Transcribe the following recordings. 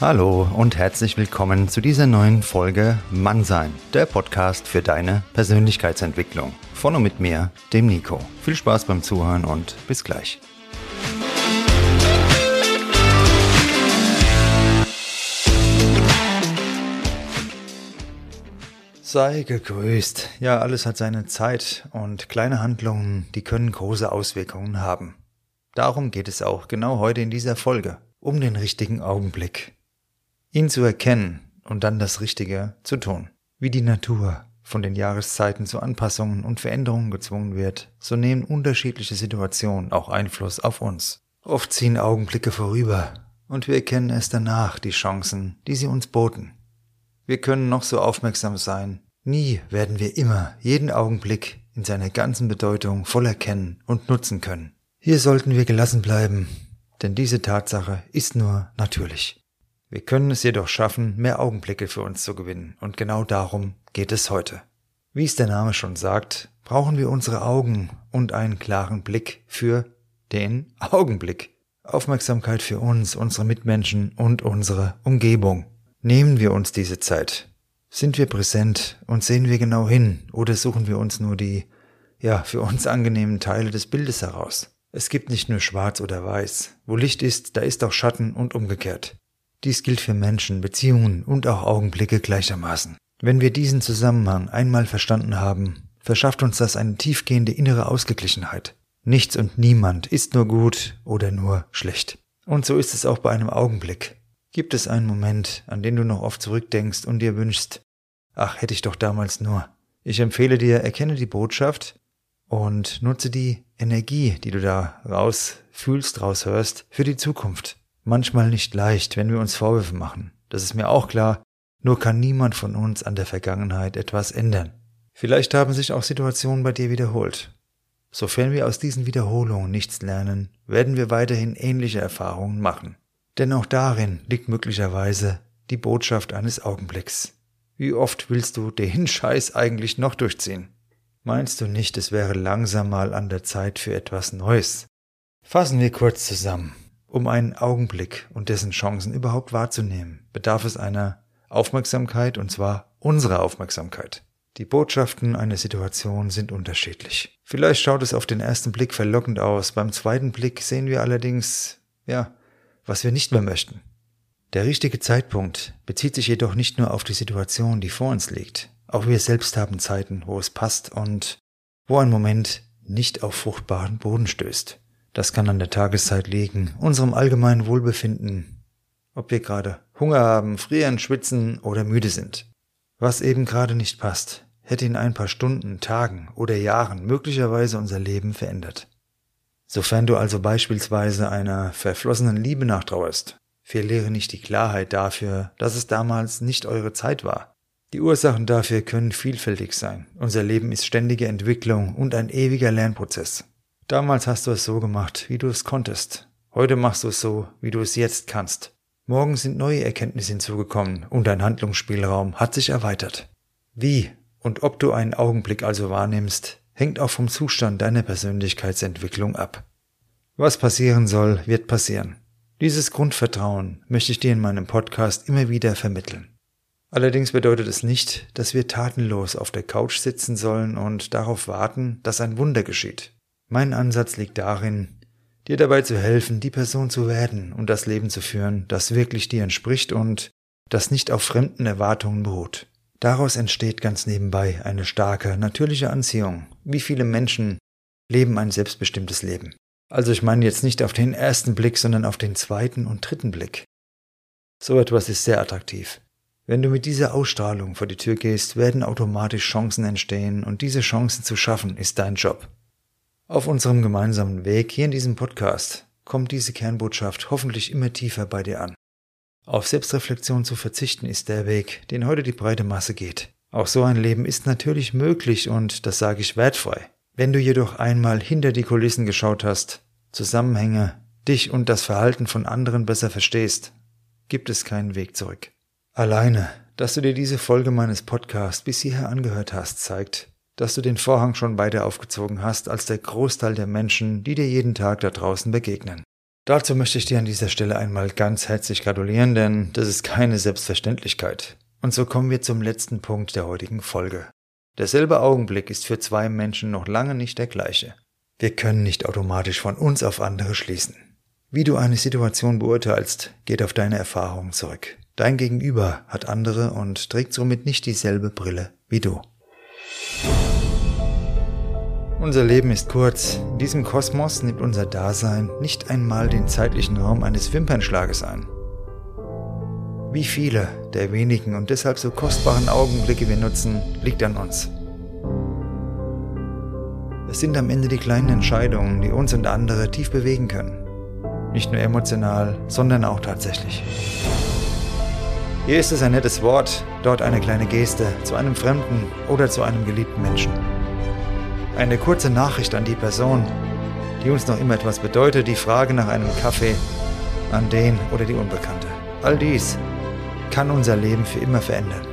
Hallo und herzlich willkommen zu dieser neuen Folge Mannsein, der Podcast für deine Persönlichkeitsentwicklung. Von und mit mir, dem Nico. Viel Spaß beim Zuhören und bis gleich. Sei gegrüßt. Ja, alles hat seine Zeit und kleine Handlungen, die können große Auswirkungen haben. Darum geht es auch genau heute in dieser Folge, um den richtigen Augenblick ihn zu erkennen und dann das Richtige zu tun. Wie die Natur von den Jahreszeiten zu Anpassungen und Veränderungen gezwungen wird, so nehmen unterschiedliche Situationen auch Einfluss auf uns. Oft ziehen Augenblicke vorüber und wir erkennen erst danach die Chancen, die sie uns boten. Wir können noch so aufmerksam sein, nie werden wir immer jeden Augenblick in seiner ganzen Bedeutung voll erkennen und nutzen können. Hier sollten wir gelassen bleiben, denn diese Tatsache ist nur natürlich. Wir können es jedoch schaffen, mehr Augenblicke für uns zu gewinnen, und genau darum geht es heute. Wie es der Name schon sagt, brauchen wir unsere Augen und einen klaren Blick für den Augenblick. Aufmerksamkeit für uns, unsere Mitmenschen und unsere Umgebung. Nehmen wir uns diese Zeit. Sind wir präsent und sehen wir genau hin oder suchen wir uns nur die, ja, für uns angenehmen Teile des Bildes heraus? Es gibt nicht nur schwarz oder weiß. Wo Licht ist, da ist auch Schatten und umgekehrt. Dies gilt für Menschen, Beziehungen und auch Augenblicke gleichermaßen. Wenn wir diesen Zusammenhang einmal verstanden haben, verschafft uns das eine tiefgehende innere Ausgeglichenheit. Nichts und niemand ist nur gut oder nur schlecht. Und so ist es auch bei einem Augenblick. Gibt es einen Moment, an den du noch oft zurückdenkst und dir wünschst, ach hätte ich doch damals nur. Ich empfehle dir, erkenne die Botschaft und nutze die Energie, die du da raus fühlst, raushörst, für die Zukunft manchmal nicht leicht, wenn wir uns Vorwürfe machen. Das ist mir auch klar, nur kann niemand von uns an der Vergangenheit etwas ändern. Vielleicht haben sich auch Situationen bei dir wiederholt. Sofern wir aus diesen Wiederholungen nichts lernen, werden wir weiterhin ähnliche Erfahrungen machen. Denn auch darin liegt möglicherweise die Botschaft eines Augenblicks. Wie oft willst du den Scheiß eigentlich noch durchziehen? Meinst du nicht, es wäre langsam mal an der Zeit für etwas Neues? Fassen wir kurz zusammen. Um einen Augenblick und dessen Chancen überhaupt wahrzunehmen, bedarf es einer Aufmerksamkeit und zwar unserer Aufmerksamkeit. Die Botschaften einer Situation sind unterschiedlich. Vielleicht schaut es auf den ersten Blick verlockend aus, beim zweiten Blick sehen wir allerdings, ja, was wir nicht mehr möchten. Der richtige Zeitpunkt bezieht sich jedoch nicht nur auf die Situation, die vor uns liegt. Auch wir selbst haben Zeiten, wo es passt und wo ein Moment nicht auf fruchtbaren Boden stößt. Das kann an der Tageszeit liegen, unserem allgemeinen Wohlbefinden, ob wir gerade Hunger haben, frieren, schwitzen oder müde sind. Was eben gerade nicht passt, hätte in ein paar Stunden, Tagen oder Jahren möglicherweise unser Leben verändert. Sofern du also beispielsweise einer verflossenen Liebe nachtrauerst, verliere nicht die Klarheit dafür, dass es damals nicht eure Zeit war. Die Ursachen dafür können vielfältig sein. Unser Leben ist ständige Entwicklung und ein ewiger Lernprozess. Damals hast du es so gemacht, wie du es konntest. Heute machst du es so, wie du es jetzt kannst. Morgen sind neue Erkenntnisse hinzugekommen und dein Handlungsspielraum hat sich erweitert. Wie und ob du einen Augenblick also wahrnimmst, hängt auch vom Zustand deiner Persönlichkeitsentwicklung ab. Was passieren soll, wird passieren. Dieses Grundvertrauen möchte ich dir in meinem Podcast immer wieder vermitteln. Allerdings bedeutet es nicht, dass wir tatenlos auf der Couch sitzen sollen und darauf warten, dass ein Wunder geschieht. Mein Ansatz liegt darin, dir dabei zu helfen, die Person zu werden und das Leben zu führen, das wirklich dir entspricht und das nicht auf fremden Erwartungen beruht. Daraus entsteht ganz nebenbei eine starke, natürliche Anziehung. Wie viele Menschen leben ein selbstbestimmtes Leben? Also ich meine jetzt nicht auf den ersten Blick, sondern auf den zweiten und dritten Blick. So etwas ist sehr attraktiv. Wenn du mit dieser Ausstrahlung vor die Tür gehst, werden automatisch Chancen entstehen und diese Chancen zu schaffen ist dein Job. Auf unserem gemeinsamen Weg hier in diesem Podcast kommt diese Kernbotschaft hoffentlich immer tiefer bei dir an. Auf Selbstreflexion zu verzichten ist der Weg, den heute die breite Masse geht. Auch so ein Leben ist natürlich möglich und das sage ich wertfrei. Wenn du jedoch einmal hinter die Kulissen geschaut hast, Zusammenhänge, dich und das Verhalten von anderen besser verstehst, gibt es keinen Weg zurück. Alleine, dass du dir diese Folge meines Podcasts bis hierher angehört hast, zeigt, dass du den Vorhang schon weiter aufgezogen hast als der Großteil der Menschen, die dir jeden Tag da draußen begegnen. Dazu möchte ich dir an dieser Stelle einmal ganz herzlich gratulieren, denn das ist keine Selbstverständlichkeit. Und so kommen wir zum letzten Punkt der heutigen Folge. Derselbe Augenblick ist für zwei Menschen noch lange nicht der gleiche. Wir können nicht automatisch von uns auf andere schließen. Wie du eine Situation beurteilst, geht auf deine Erfahrungen zurück. Dein Gegenüber hat andere und trägt somit nicht dieselbe Brille wie du. Unser Leben ist kurz. In diesem Kosmos nimmt unser Dasein nicht einmal den zeitlichen Raum eines Wimpernschlages ein. Wie viele der wenigen und deshalb so kostbaren Augenblicke wir nutzen, liegt an uns. Es sind am Ende die kleinen Entscheidungen, die uns und andere tief bewegen können. Nicht nur emotional, sondern auch tatsächlich. Hier ist es ein nettes Wort, dort eine kleine Geste zu einem Fremden oder zu einem geliebten Menschen. Eine kurze Nachricht an die Person, die uns noch immer etwas bedeutet, die Frage nach einem Kaffee an den oder die Unbekannte. All dies kann unser Leben für immer verändern.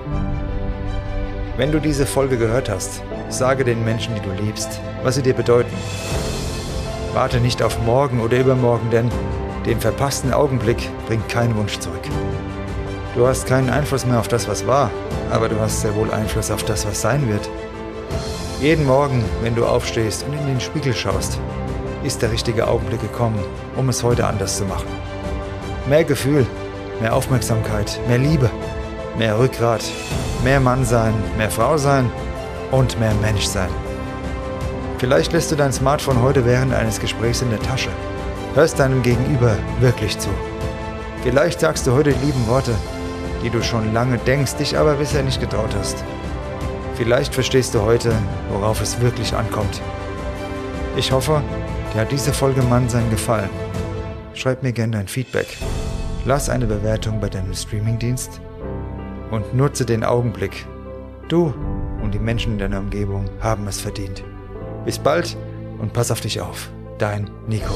Wenn du diese Folge gehört hast, sage den Menschen, die du liebst, was sie dir bedeuten. Warte nicht auf morgen oder übermorgen, denn den verpassten Augenblick bringt kein Wunsch zurück. Du hast keinen Einfluss mehr auf das, was war, aber du hast sehr wohl Einfluss auf das, was sein wird. Jeden Morgen, wenn du aufstehst und in den Spiegel schaust, ist der richtige Augenblick gekommen, um es heute anders zu machen. Mehr Gefühl, mehr Aufmerksamkeit, mehr Liebe, mehr Rückgrat, mehr Mann sein, mehr Frau sein und mehr Mensch sein. Vielleicht lässt du dein Smartphone heute während eines Gesprächs in der Tasche. Hörst deinem Gegenüber wirklich zu. Vielleicht sagst du heute die lieben Worte, die du schon lange denkst, dich aber bisher nicht getraut hast. Vielleicht verstehst du heute, worauf es wirklich ankommt. Ich hoffe, dir hat diese Folge Mannsein gefallen. Schreib mir gerne dein Feedback. Lass eine Bewertung bei deinem Streamingdienst und nutze den Augenblick. Du und die Menschen in deiner Umgebung haben es verdient. Bis bald und pass auf dich auf. Dein Nico.